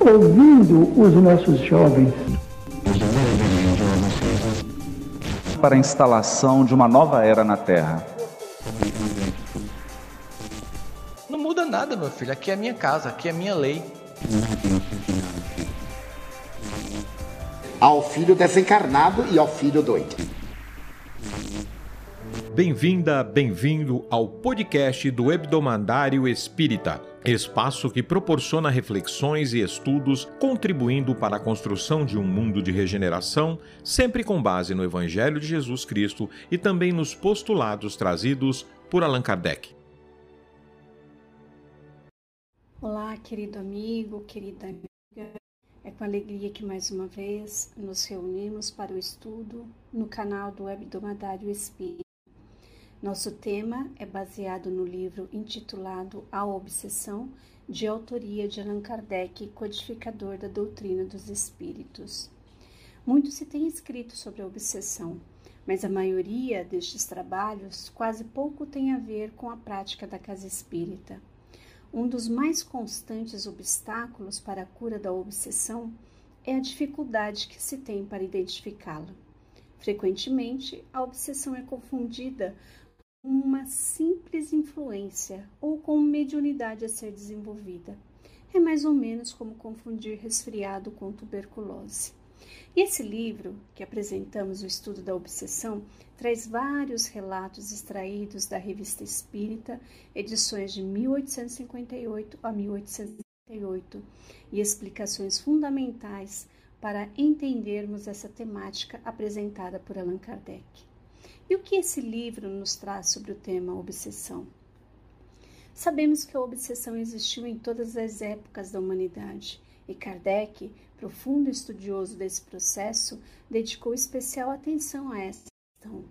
ouvindo os nossos jovens. Para a instalação de uma nova era na Terra. Não muda nada, meu filho. Aqui é a minha casa, aqui é a minha lei. Ao filho desencarnado e ao filho doido. Bem-vinda, bem-vindo ao podcast do Hebdomadário Espírita, espaço que proporciona reflexões e estudos contribuindo para a construção de um mundo de regeneração, sempre com base no Evangelho de Jesus Cristo e também nos postulados trazidos por Allan Kardec. Olá, querido amigo, querida amiga. É com alegria que mais uma vez nos reunimos para o estudo no canal do Hebdomadário Espírita. Nosso tema é baseado no livro intitulado A Obsessão, de autoria de Allan Kardec, codificador da doutrina dos espíritos. Muito se tem escrito sobre a obsessão, mas a maioria destes trabalhos quase pouco tem a ver com a prática da casa espírita. Um dos mais constantes obstáculos para a cura da obsessão é a dificuldade que se tem para identificá-la. Frequentemente, a obsessão é confundida uma simples influência ou com mediunidade a ser desenvolvida. É mais ou menos como confundir resfriado com tuberculose. E esse livro, que apresentamos o estudo da obsessão, traz vários relatos extraídos da Revista Espírita, edições de 1858 a 1858, e explicações fundamentais para entendermos essa temática apresentada por Allan Kardec. E o que esse livro nos traz sobre o tema obsessão? Sabemos que a obsessão existiu em todas as épocas da humanidade e Kardec, profundo estudioso desse processo, dedicou especial atenção a essa questão,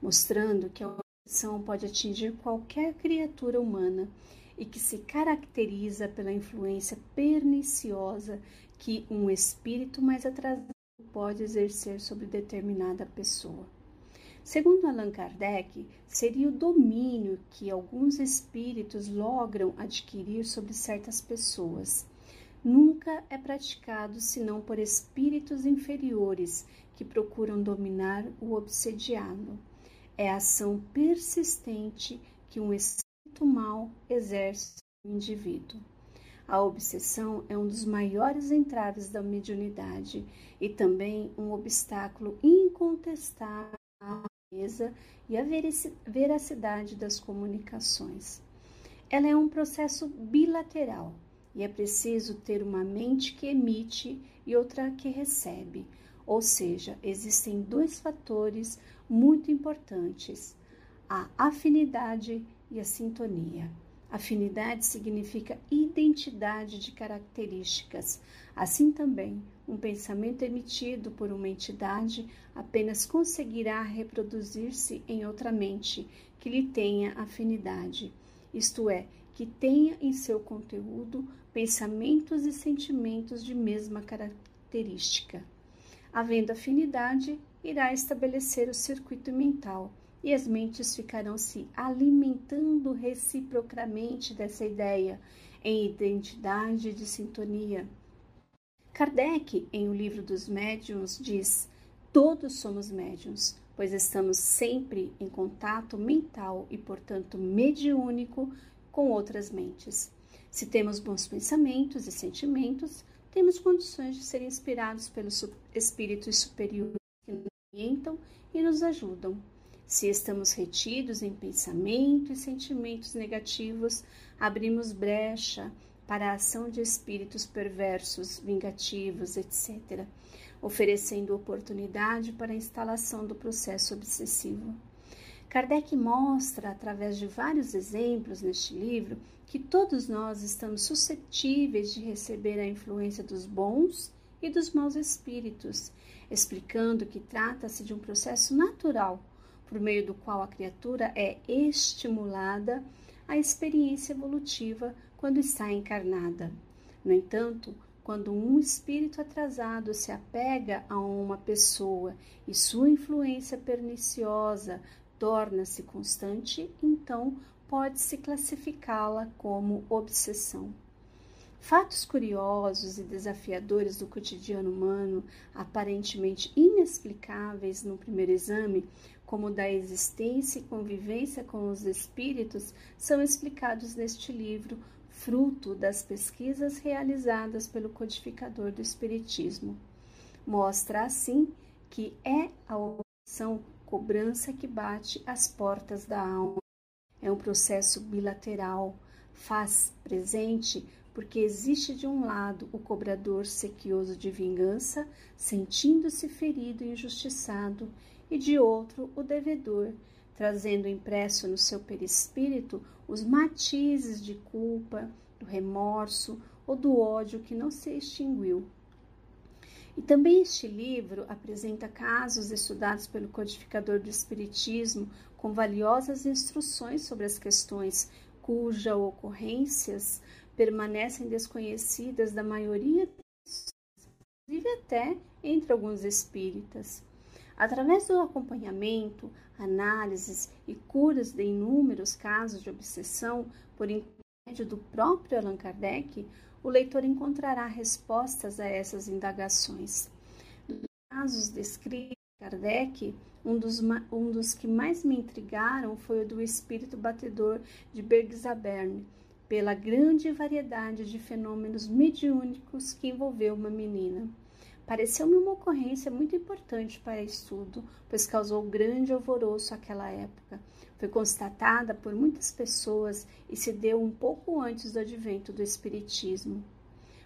mostrando que a obsessão pode atingir qualquer criatura humana e que se caracteriza pela influência perniciosa que um espírito mais atrasado pode exercer sobre determinada pessoa. Segundo Allan Kardec, seria o domínio que alguns espíritos logram adquirir sobre certas pessoas. Nunca é praticado senão por espíritos inferiores que procuram dominar o obsediado. É a ação persistente que um espírito mau exerce no indivíduo. A obsessão é um dos maiores entraves da mediunidade e também um obstáculo incontestável e a veracidade das comunicações. Ela é um processo bilateral e é preciso ter uma mente que emite e outra que recebe, ou seja, existem dois fatores muito importantes: a afinidade e a sintonia. Afinidade significa identidade de características. Assim também, um pensamento emitido por uma entidade apenas conseguirá reproduzir-se em outra mente que lhe tenha afinidade, isto é, que tenha em seu conteúdo pensamentos e sentimentos de mesma característica. Havendo afinidade, irá estabelecer o circuito mental e as mentes ficarão se alimentando reciprocamente dessa ideia em identidade de sintonia. Kardec, em O Livro dos Médiuns, diz: Todos somos médiuns, pois estamos sempre em contato mental e, portanto, mediúnico com outras mentes. Se temos bons pensamentos e sentimentos, temos condições de ser inspirados pelos espíritos superiores que nos orientam e nos ajudam. Se estamos retidos em pensamento e sentimentos negativos, abrimos brecha para a ação de espíritos perversos, vingativos, etc., oferecendo oportunidade para a instalação do processo obsessivo. Kardec mostra, através de vários exemplos neste livro, que todos nós estamos suscetíveis de receber a influência dos bons e dos maus espíritos, explicando que trata-se de um processo natural por meio do qual a criatura é estimulada à experiência evolutiva quando está encarnada. No entanto, quando um espírito atrasado se apega a uma pessoa e sua influência perniciosa torna-se constante, então pode-se classificá-la como obsessão. Fatos curiosos e desafiadores do cotidiano humano, aparentemente inexplicáveis no primeiro exame, como da existência e convivência com os espíritos, são explicados neste livro, fruto das pesquisas realizadas pelo codificador do Espiritismo. Mostra assim que é a opção cobrança que bate às portas da alma. É um processo bilateral, faz presente porque existe de um lado o cobrador sequioso de vingança, sentindo-se ferido e injustiçado, e de outro o devedor, trazendo impresso no seu perispírito os matizes de culpa, do remorso ou do ódio que não se extinguiu. E também este livro apresenta casos estudados pelo codificador do Espiritismo com valiosas instruções sobre as questões cujas ocorrências permanecem desconhecidas da maioria, inclusive até entre alguns espíritas. Através do acompanhamento, análises e curas de inúmeros casos de obsessão por intermédio do próprio Allan Kardec, o leitor encontrará respostas a essas indagações. Nos casos descritos por Kardec, um dos, um dos que mais me intrigaram foi o do espírito batedor de Bergzabern, pela grande variedade de fenômenos mediúnicos que envolveu uma menina. Pareceu-me uma ocorrência muito importante para estudo, pois causou grande alvoroço àquela época. Foi constatada por muitas pessoas e se deu um pouco antes do advento do Espiritismo.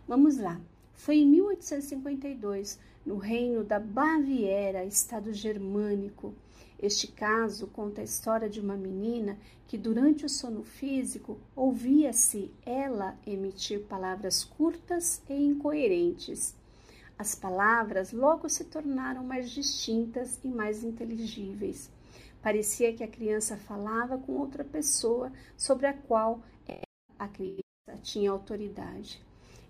Vamos lá. Foi em 1852, no reino da Baviera, estado germânico. Este caso conta a história de uma menina que, durante o sono físico, ouvia-se ela emitir palavras curtas e incoerentes. As palavras logo se tornaram mais distintas e mais inteligíveis. Parecia que a criança falava com outra pessoa sobre a qual a criança tinha autoridade.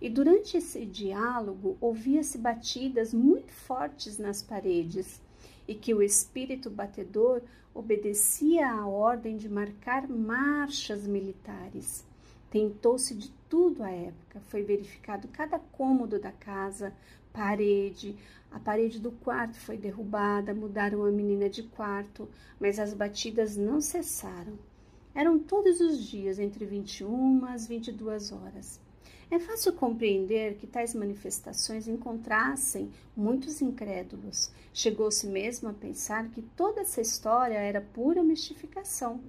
E durante esse diálogo ouvia-se batidas muito fortes nas paredes e que o espírito batedor obedecia à ordem de marcar marchas militares. Tentou-se de tudo à época, foi verificado cada cômodo da casa, parede, a parede do quarto foi derrubada, mudaram a menina de quarto, mas as batidas não cessaram. Eram todos os dias, entre 21 às 22 horas. É fácil compreender que tais manifestações encontrassem muitos incrédulos. Chegou-se mesmo a pensar que toda essa história era pura mistificação.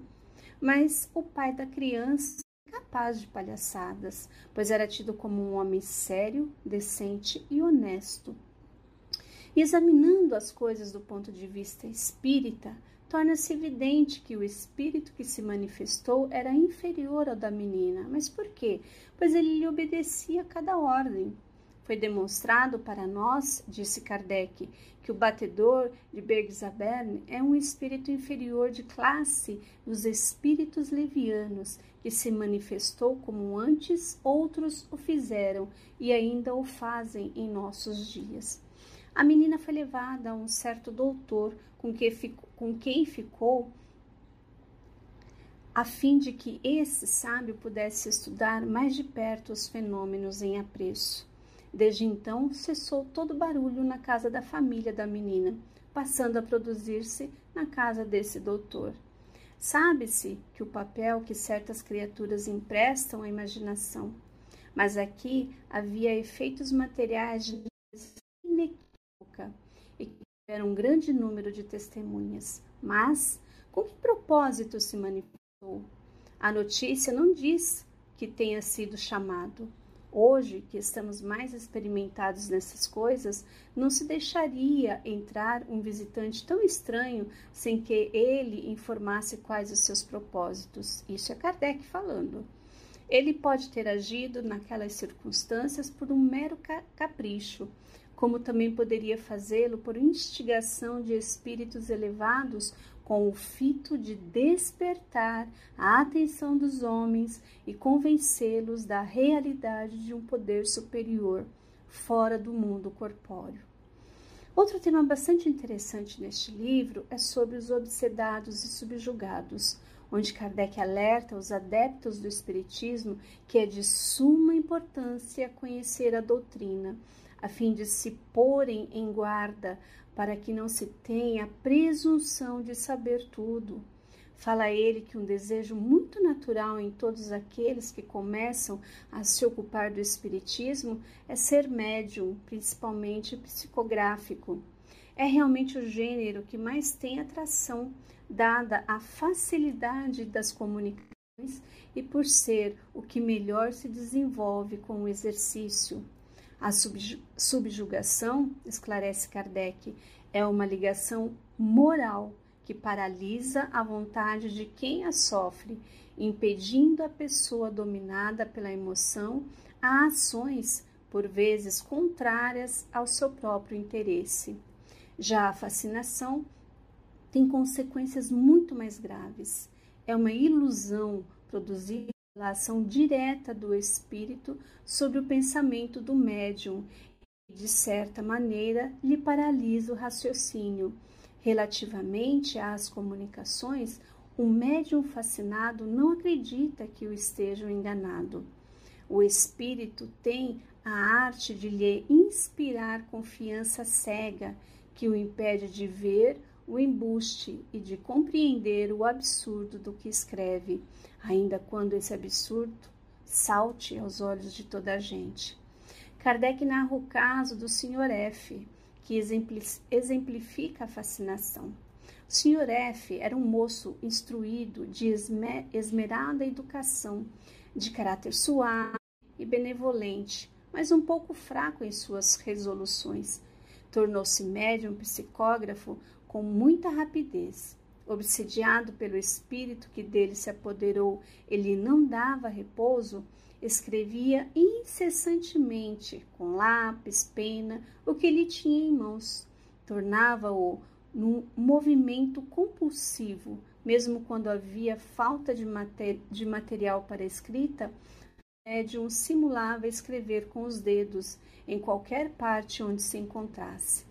Mas o pai da criança capaz de palhaçadas, pois era tido como um homem sério, decente e honesto. Examinando as coisas do ponto de vista espírita, torna-se evidente que o espírito que se manifestou era inferior ao da menina. Mas por quê? Pois ele lhe obedecia a cada ordem. Foi demonstrado para nós, disse Kardec, que o batedor de Bergzabern é um espírito inferior de classe dos espíritos levianos, que se manifestou como antes outros o fizeram e ainda o fazem em nossos dias. A menina foi levada a um certo doutor com, que ficou, com quem ficou, a fim de que esse sábio pudesse estudar mais de perto os fenômenos em apreço. Desde então, cessou todo barulho na casa da família da menina, passando a produzir-se na casa desse doutor. Sabe-se que o papel que certas criaturas emprestam à imaginação, mas aqui havia efeitos materiais de inequívoca e que tiveram um grande número de testemunhas. Mas com que propósito se manifestou? A notícia não diz que tenha sido chamado. Hoje, que estamos mais experimentados nessas coisas, não se deixaria entrar um visitante tão estranho sem que ele informasse quais os seus propósitos. Isso é Kardec falando. Ele pode ter agido naquelas circunstâncias por um mero capricho, como também poderia fazê-lo por instigação de espíritos elevados com o fito de despertar a atenção dos homens e convencê-los da realidade de um poder superior fora do mundo corpóreo. Outro tema bastante interessante neste livro é sobre os obsedados e subjugados. onde Kardec alerta os adeptos do Espiritismo que é de suma importância conhecer a doutrina, a fim de se porem em guarda para que não se tenha a presunção de saber tudo. Fala ele que um desejo muito natural em todos aqueles que começam a se ocupar do Espiritismo é ser médium, principalmente psicográfico. É realmente o gênero que mais tem atração dada a facilidade das comunicações e por ser o que melhor se desenvolve com o exercício. A subjugação, esclarece Kardec, é uma ligação moral que paralisa a vontade de quem a sofre, impedindo a pessoa dominada pela emoção a ações, por vezes contrárias ao seu próprio interesse. Já a fascinação tem consequências muito mais graves. É uma ilusão produzida pela ação direta do espírito sobre o pensamento do médium e, de certa maneira, lhe paralisa o raciocínio. Relativamente às comunicações, o médium fascinado não acredita que o estejam enganado. O espírito tem a arte de lhe inspirar confiança cega que o impede de ver o embuste e de compreender o absurdo do que escreve, ainda quando esse absurdo salte aos olhos de toda a gente. Kardec narra o caso do Sr. F, que exemplifica a fascinação. O Sr. F era um moço instruído, de esmerada educação, de caráter suave e benevolente, mas um pouco fraco em suas resoluções. Tornou-se médium psicógrafo com muita rapidez. Obsediado pelo espírito que dele se apoderou, ele não dava repouso, escrevia incessantemente, com lápis, pena, o que ele tinha em mãos. Tornava-o num movimento compulsivo, mesmo quando havia falta de, mater de material para escrita, médium simulava escrever com os dedos em qualquer parte onde se encontrasse.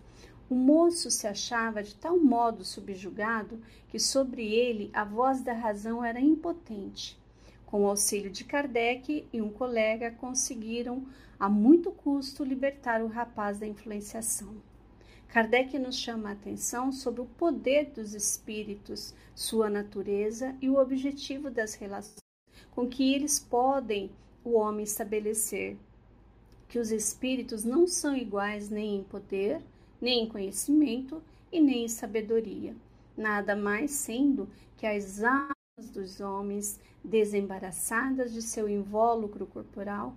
O moço se achava de tal modo subjugado que sobre ele a voz da razão era impotente. Com o auxílio de Kardec e um colega, conseguiram a muito custo libertar o rapaz da influenciação. Kardec nos chama a atenção sobre o poder dos espíritos, sua natureza e o objetivo das relações com que eles podem o homem estabelecer. Que os espíritos não são iguais nem em poder, nem em conhecimento e nem em sabedoria, nada mais sendo que as almas dos homens, desembaraçadas de seu invólucro corporal,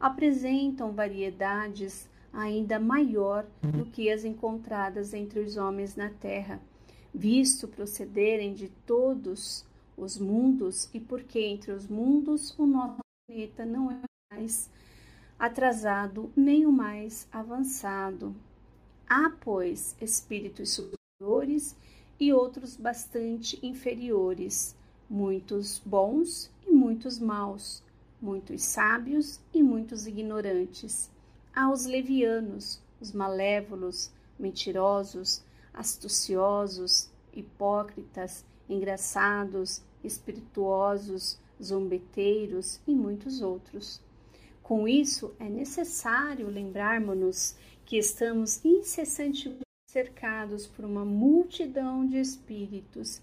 apresentam variedades ainda maior do que as encontradas entre os homens na terra, visto procederem de todos os mundos e porque entre os mundos o nosso planeta não é mais atrasado nem o mais avançado. Há, pois, espíritos superiores e outros bastante inferiores, muitos bons e muitos maus, muitos sábios e muitos ignorantes. Há os levianos, os malévolos, mentirosos, astuciosos, hipócritas, engraçados, espirituosos, zombeteiros e muitos outros. Com isso, é necessário lembrarmos-nos que estamos incessantemente cercados por uma multidão de espíritos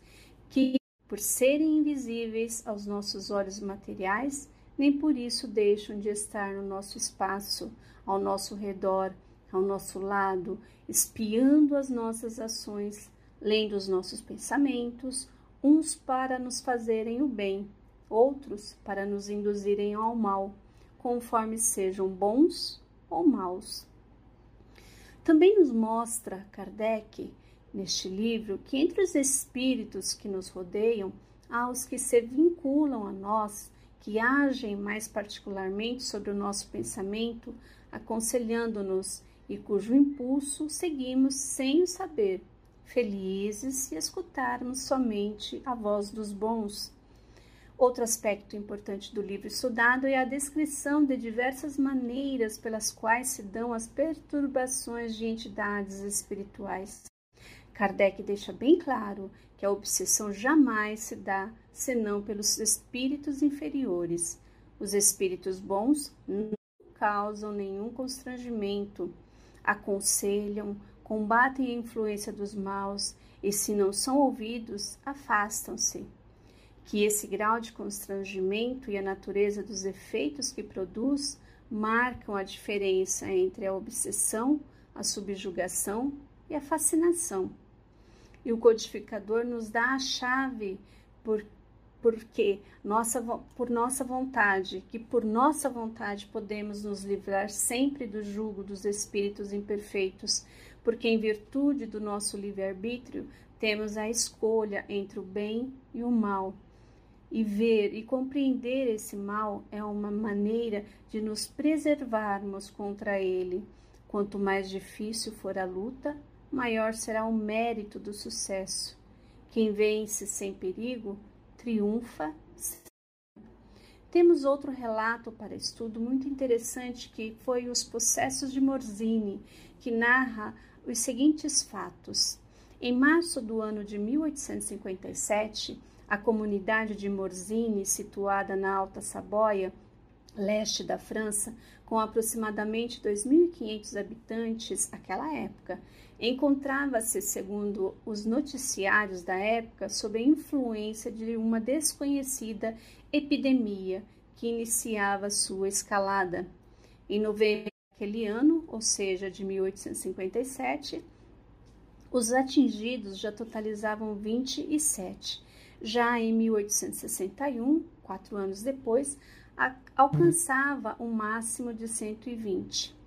que, por serem invisíveis aos nossos olhos materiais, nem por isso deixam de estar no nosso espaço, ao nosso redor, ao nosso lado, espiando as nossas ações, lendo os nossos pensamentos, uns para nos fazerem o bem, outros para nos induzirem ao mal, conforme sejam bons ou maus. Também nos mostra Kardec, neste livro, que entre os espíritos que nos rodeiam, há os que se vinculam a nós, que agem mais particularmente sobre o nosso pensamento, aconselhando-nos e cujo impulso seguimos sem o saber, felizes se escutarmos somente a voz dos bons Outro aspecto importante do livro estudado é a descrição de diversas maneiras pelas quais se dão as perturbações de entidades espirituais. Kardec deixa bem claro que a obsessão jamais se dá senão pelos espíritos inferiores. Os espíritos bons não causam nenhum constrangimento, aconselham, combatem a influência dos maus e, se não são ouvidos, afastam-se. Que esse grau de constrangimento e a natureza dos efeitos que produz marcam a diferença entre a obsessão, a subjugação e a fascinação. E o codificador nos dá a chave por, porque nossa, por nossa vontade, que por nossa vontade podemos nos livrar sempre do jugo dos espíritos imperfeitos, porque em virtude do nosso livre-arbítrio temos a escolha entre o bem e o mal. E ver e compreender esse mal é uma maneira de nos preservarmos contra ele. Quanto mais difícil for a luta, maior será o mérito do sucesso. Quem vence sem perigo, triunfa. Temos outro relato para estudo muito interessante que foi os processos de Morzini, que narra os seguintes fatos. Em março do ano de 1857, a comunidade de Morzini, situada na Alta Saboia, leste da França, com aproximadamente 2.500 habitantes naquela época, encontrava-se, segundo os noticiários da época, sob a influência de uma desconhecida epidemia que iniciava sua escalada. Em novembro daquele ano, ou seja, de 1857, os atingidos já totalizavam 27 já em 1861, quatro anos depois, alcançava um máximo de 120.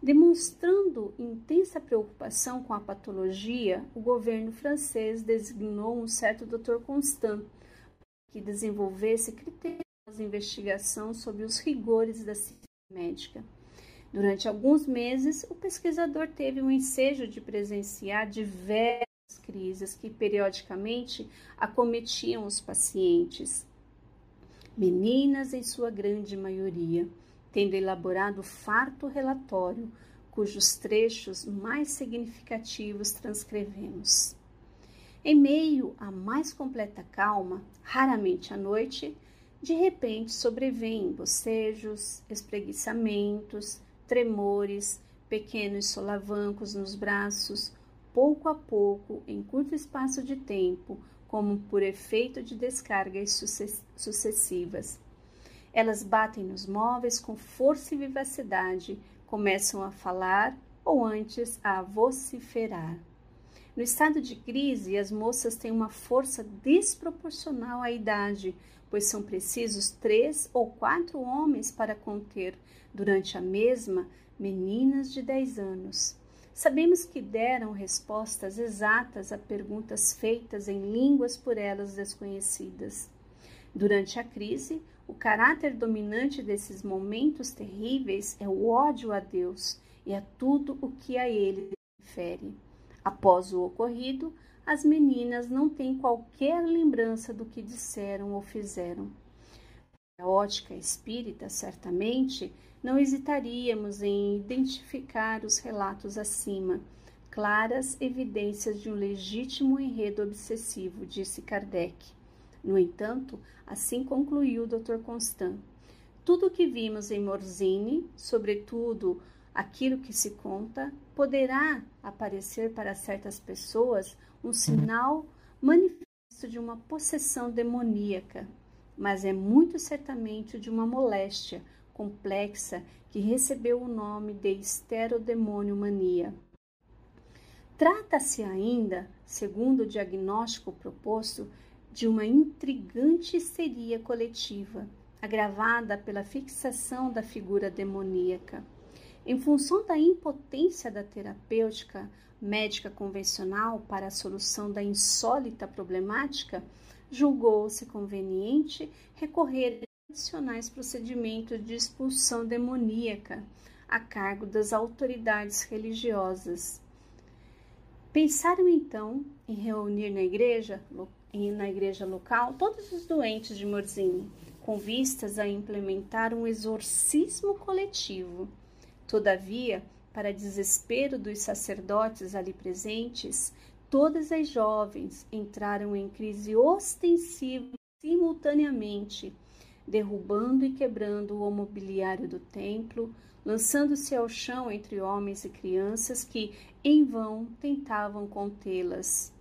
Demonstrando intensa preocupação com a patologia, o governo francês designou um certo Dr. Constant que desenvolvesse critérios de investigação sobre os rigores da ciência médica. Durante alguns meses, o pesquisador teve o ensejo de presenciar diversos crises que periodicamente acometiam os pacientes. Meninas, em sua grande maioria, tendo elaborado farto relatório, cujos trechos mais significativos transcrevemos. Em meio à mais completa calma, raramente à noite, de repente sobrevêm bocejos, espreguiçamentos, tremores, pequenos solavancos nos braços, pouco a pouco, em curto espaço de tempo, como por efeito de descargas sucessivas. Elas batem nos móveis com força e vivacidade, começam a falar ou antes a vociferar. No estado de crise, as moças têm uma força desproporcional à idade, pois são precisos três ou quatro homens para conter, durante a mesma, meninas de dez anos. Sabemos que deram respostas exatas a perguntas feitas em línguas por elas desconhecidas. Durante a crise, o caráter dominante desses momentos terríveis é o ódio a Deus e a tudo o que a ele refere. Após o ocorrido, as meninas não têm qualquer lembrança do que disseram ou fizeram. A ótica espírita, certamente, não hesitaríamos em identificar os relatos acima, claras evidências de um legítimo enredo obsessivo, disse Kardec. No entanto, assim concluiu o Dr. Constant. Tudo o que vimos em Morzini, sobretudo aquilo que se conta, poderá aparecer para certas pessoas um sinal manifesto de uma possessão demoníaca, mas é muito certamente de uma moléstia complexa que recebeu o nome de esterodemoniomania. Trata-se ainda, segundo o diagnóstico proposto, de uma intrigante histeria coletiva, agravada pela fixação da figura demoníaca. Em função da impotência da terapêutica médica convencional para a solução da insólita problemática, julgou-se conveniente recorrer tradicionais procedimentos de expulsão demoníaca a cargo das autoridades religiosas. Pensaram então em reunir na igreja, na igreja local, todos os doentes de Morzine, com vistas a implementar um exorcismo coletivo. Todavia, para desespero dos sacerdotes ali presentes, Todas as jovens entraram em crise ostensiva simultaneamente, derrubando e quebrando o mobiliário do templo, lançando-se ao chão entre homens e crianças que, em vão, tentavam contê-las.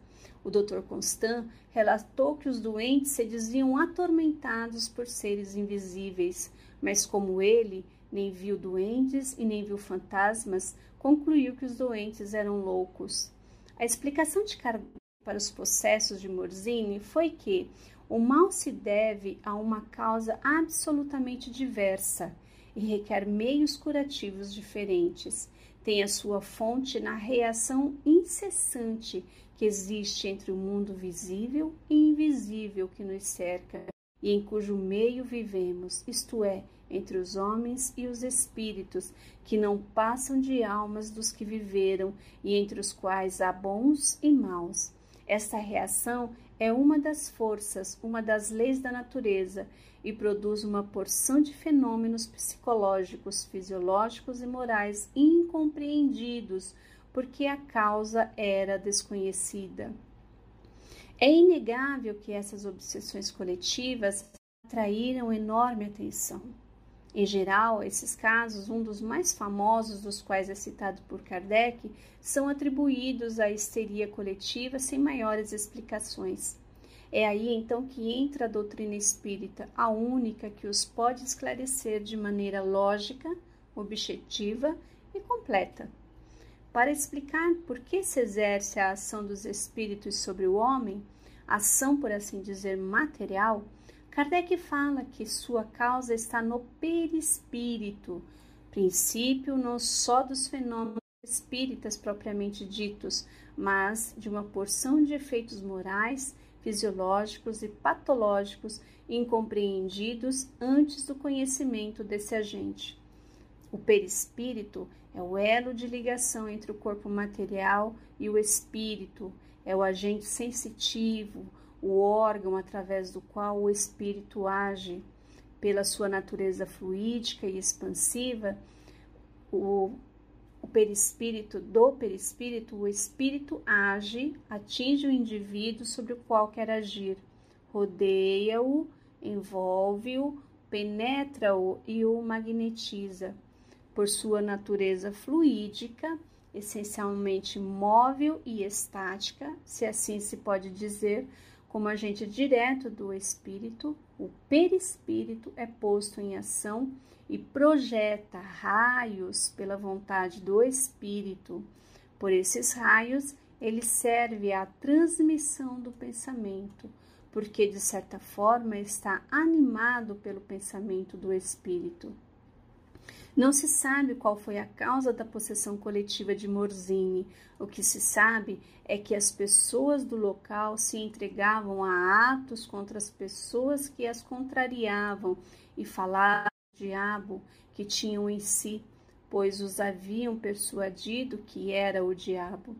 O Dr. Constant relatou que os doentes se diziam atormentados por seres invisíveis, mas como ele nem viu doentes e nem viu fantasmas, concluiu que os doentes eram loucos. A explicação de Kardec para os processos de Morzini foi que o mal se deve a uma causa absolutamente diversa e requer meios curativos diferentes. Tem a sua fonte na reação incessante que existe entre o mundo visível e invisível que nos cerca e em cujo meio vivemos, isto é, entre os homens e os espíritos, que não passam de almas dos que viveram e entre os quais há bons e maus. Esta reação é uma das forças, uma das leis da natureza e produz uma porção de fenômenos psicológicos, fisiológicos e morais incompreendidos, porque a causa era desconhecida. É inegável que essas obsessões coletivas atraíram enorme atenção. Em geral, esses casos, um dos mais famosos dos quais é citado por Kardec, são atribuídos à histeria coletiva sem maiores explicações. É aí então que entra a doutrina espírita, a única que os pode esclarecer de maneira lógica, objetiva e completa. Para explicar por que se exerce a ação dos espíritos sobre o homem, ação, por assim dizer, material, Kardec fala que sua causa está no perispírito, princípio não só dos fenômenos espíritas propriamente ditos, mas de uma porção de efeitos morais, fisiológicos e patológicos incompreendidos antes do conhecimento desse agente. O perispírito é o elo de ligação entre o corpo material e o espírito, é o agente sensitivo, o órgão através do qual o espírito age. Pela sua natureza fluídica e expansiva, o, o perispírito do perispírito, o espírito age, atinge o indivíduo sobre o qual quer agir, rodeia-o, envolve-o, penetra-o e o magnetiza. Por sua natureza fluídica, essencialmente móvel e estática, se assim se pode dizer, como agente direto do espírito, o perispírito é posto em ação e projeta raios pela vontade do espírito. Por esses raios, ele serve à transmissão do pensamento, porque de certa forma está animado pelo pensamento do espírito. Não se sabe qual foi a causa da possessão coletiva de Morzini. O que se sabe é que as pessoas do local se entregavam a atos contra as pessoas que as contrariavam e falavam do diabo que tinham em si, pois os haviam persuadido que era o diabo.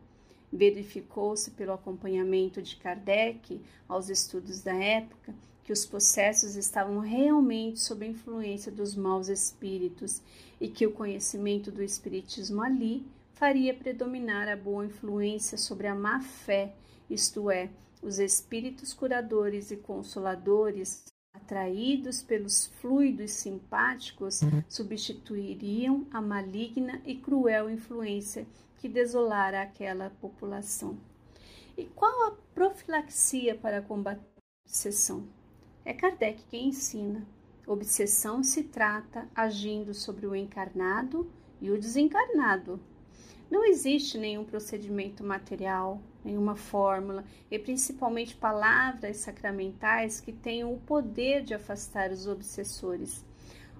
Verificou-se pelo acompanhamento de Kardec aos estudos da época que os possessos estavam realmente sob a influência dos maus espíritos e que o conhecimento do espiritismo ali faria predominar a boa influência sobre a má fé, isto é, os espíritos curadores e consoladores atraídos pelos fluidos simpáticos substituiriam a maligna e cruel influência que desolara aquela população. E qual a profilaxia para combater a obsessão? É Kardec quem ensina. Obsessão se trata agindo sobre o encarnado e o desencarnado. Não existe nenhum procedimento material, nenhuma fórmula e principalmente palavras sacramentais que tenham o poder de afastar os obsessores.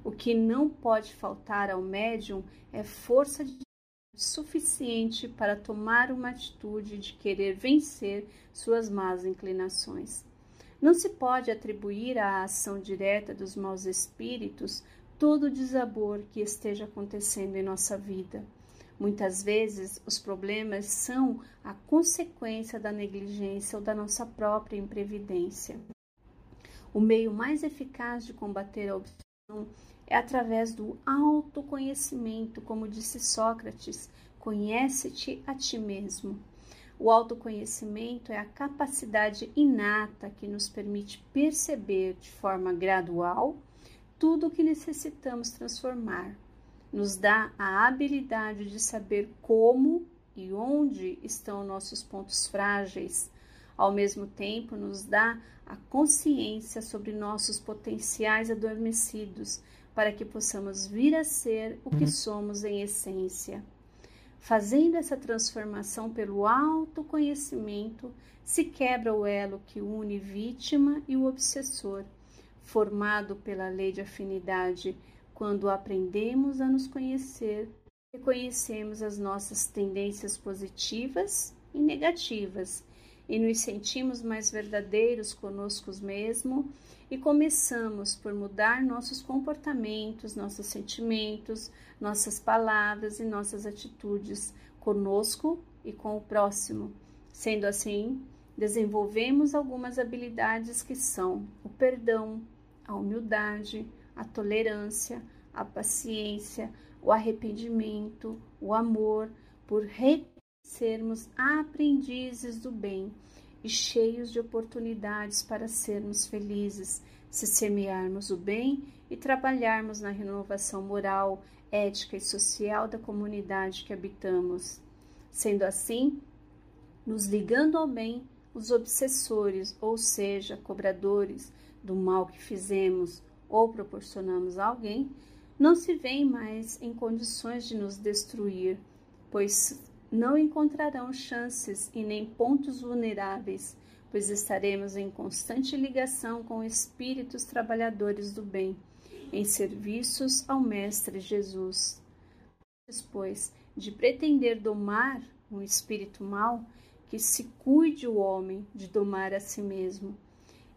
O que não pode faltar ao médium é força de suficiente para tomar uma atitude de querer vencer suas más inclinações. Não se pode atribuir à ação direta dos maus espíritos todo o desabor que esteja acontecendo em nossa vida. Muitas vezes, os problemas são a consequência da negligência ou da nossa própria imprevidência. O meio mais eficaz de combater a obsessão é através do autoconhecimento, como disse Sócrates: conhece-te a ti mesmo. O autoconhecimento é a capacidade inata que nos permite perceber de forma gradual tudo o que necessitamos transformar. Nos dá a habilidade de saber como e onde estão nossos pontos frágeis. Ao mesmo tempo, nos dá a consciência sobre nossos potenciais adormecidos, para que possamos vir a ser o que uhum. somos em essência. Fazendo essa transformação pelo autoconhecimento, se quebra o elo que une vítima e o obsessor, formado pela lei de afinidade. Quando aprendemos a nos conhecer, reconhecemos as nossas tendências positivas e negativas e nos sentimos mais verdadeiros conosco mesmos e começamos por mudar nossos comportamentos, nossos sentimentos, nossas palavras e nossas atitudes conosco e com o próximo. Sendo assim, desenvolvemos algumas habilidades que são o perdão, a humildade, a tolerância, a paciência, o arrependimento, o amor, por sermos aprendizes do bem e cheios de oportunidades para sermos felizes, se semearmos o bem e trabalharmos na renovação moral, ética e social da comunidade que habitamos. Sendo assim, nos ligando ao bem, os obsessores, ou seja, cobradores do mal que fizemos ou proporcionamos a alguém, não se veem mais em condições de nos destruir, pois não encontrarão chances e nem pontos vulneráveis, pois estaremos em constante ligação com espíritos trabalhadores do bem, em serviços ao Mestre Jesus. Depois de pretender domar um espírito mau, que se cuide o homem de domar a si mesmo.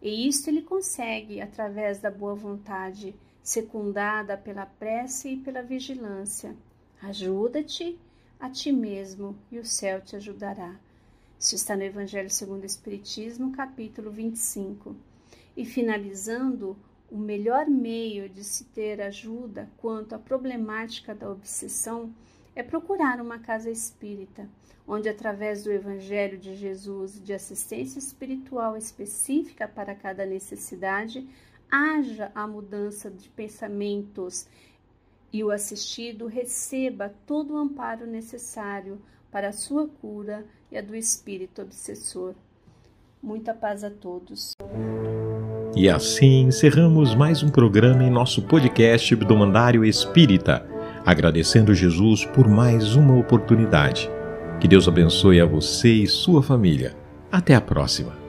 E isto ele consegue através da boa vontade, secundada pela prece e pela vigilância. Ajuda-te a ti mesmo e o céu te ajudará. Isso está no Evangelho segundo o Espiritismo, capítulo 25. E finalizando, o melhor meio de se ter ajuda quanto à problemática da obsessão é procurar uma casa espírita, onde, através do Evangelho de Jesus e de assistência espiritual específica para cada necessidade, haja a mudança de pensamentos e o assistido receba todo o amparo necessário para a sua cura e a do espírito obsessor. Muita paz a todos. E assim encerramos mais um programa em nosso podcast do Mandário Espírita, agradecendo Jesus por mais uma oportunidade. Que Deus abençoe a você e sua família. Até a próxima.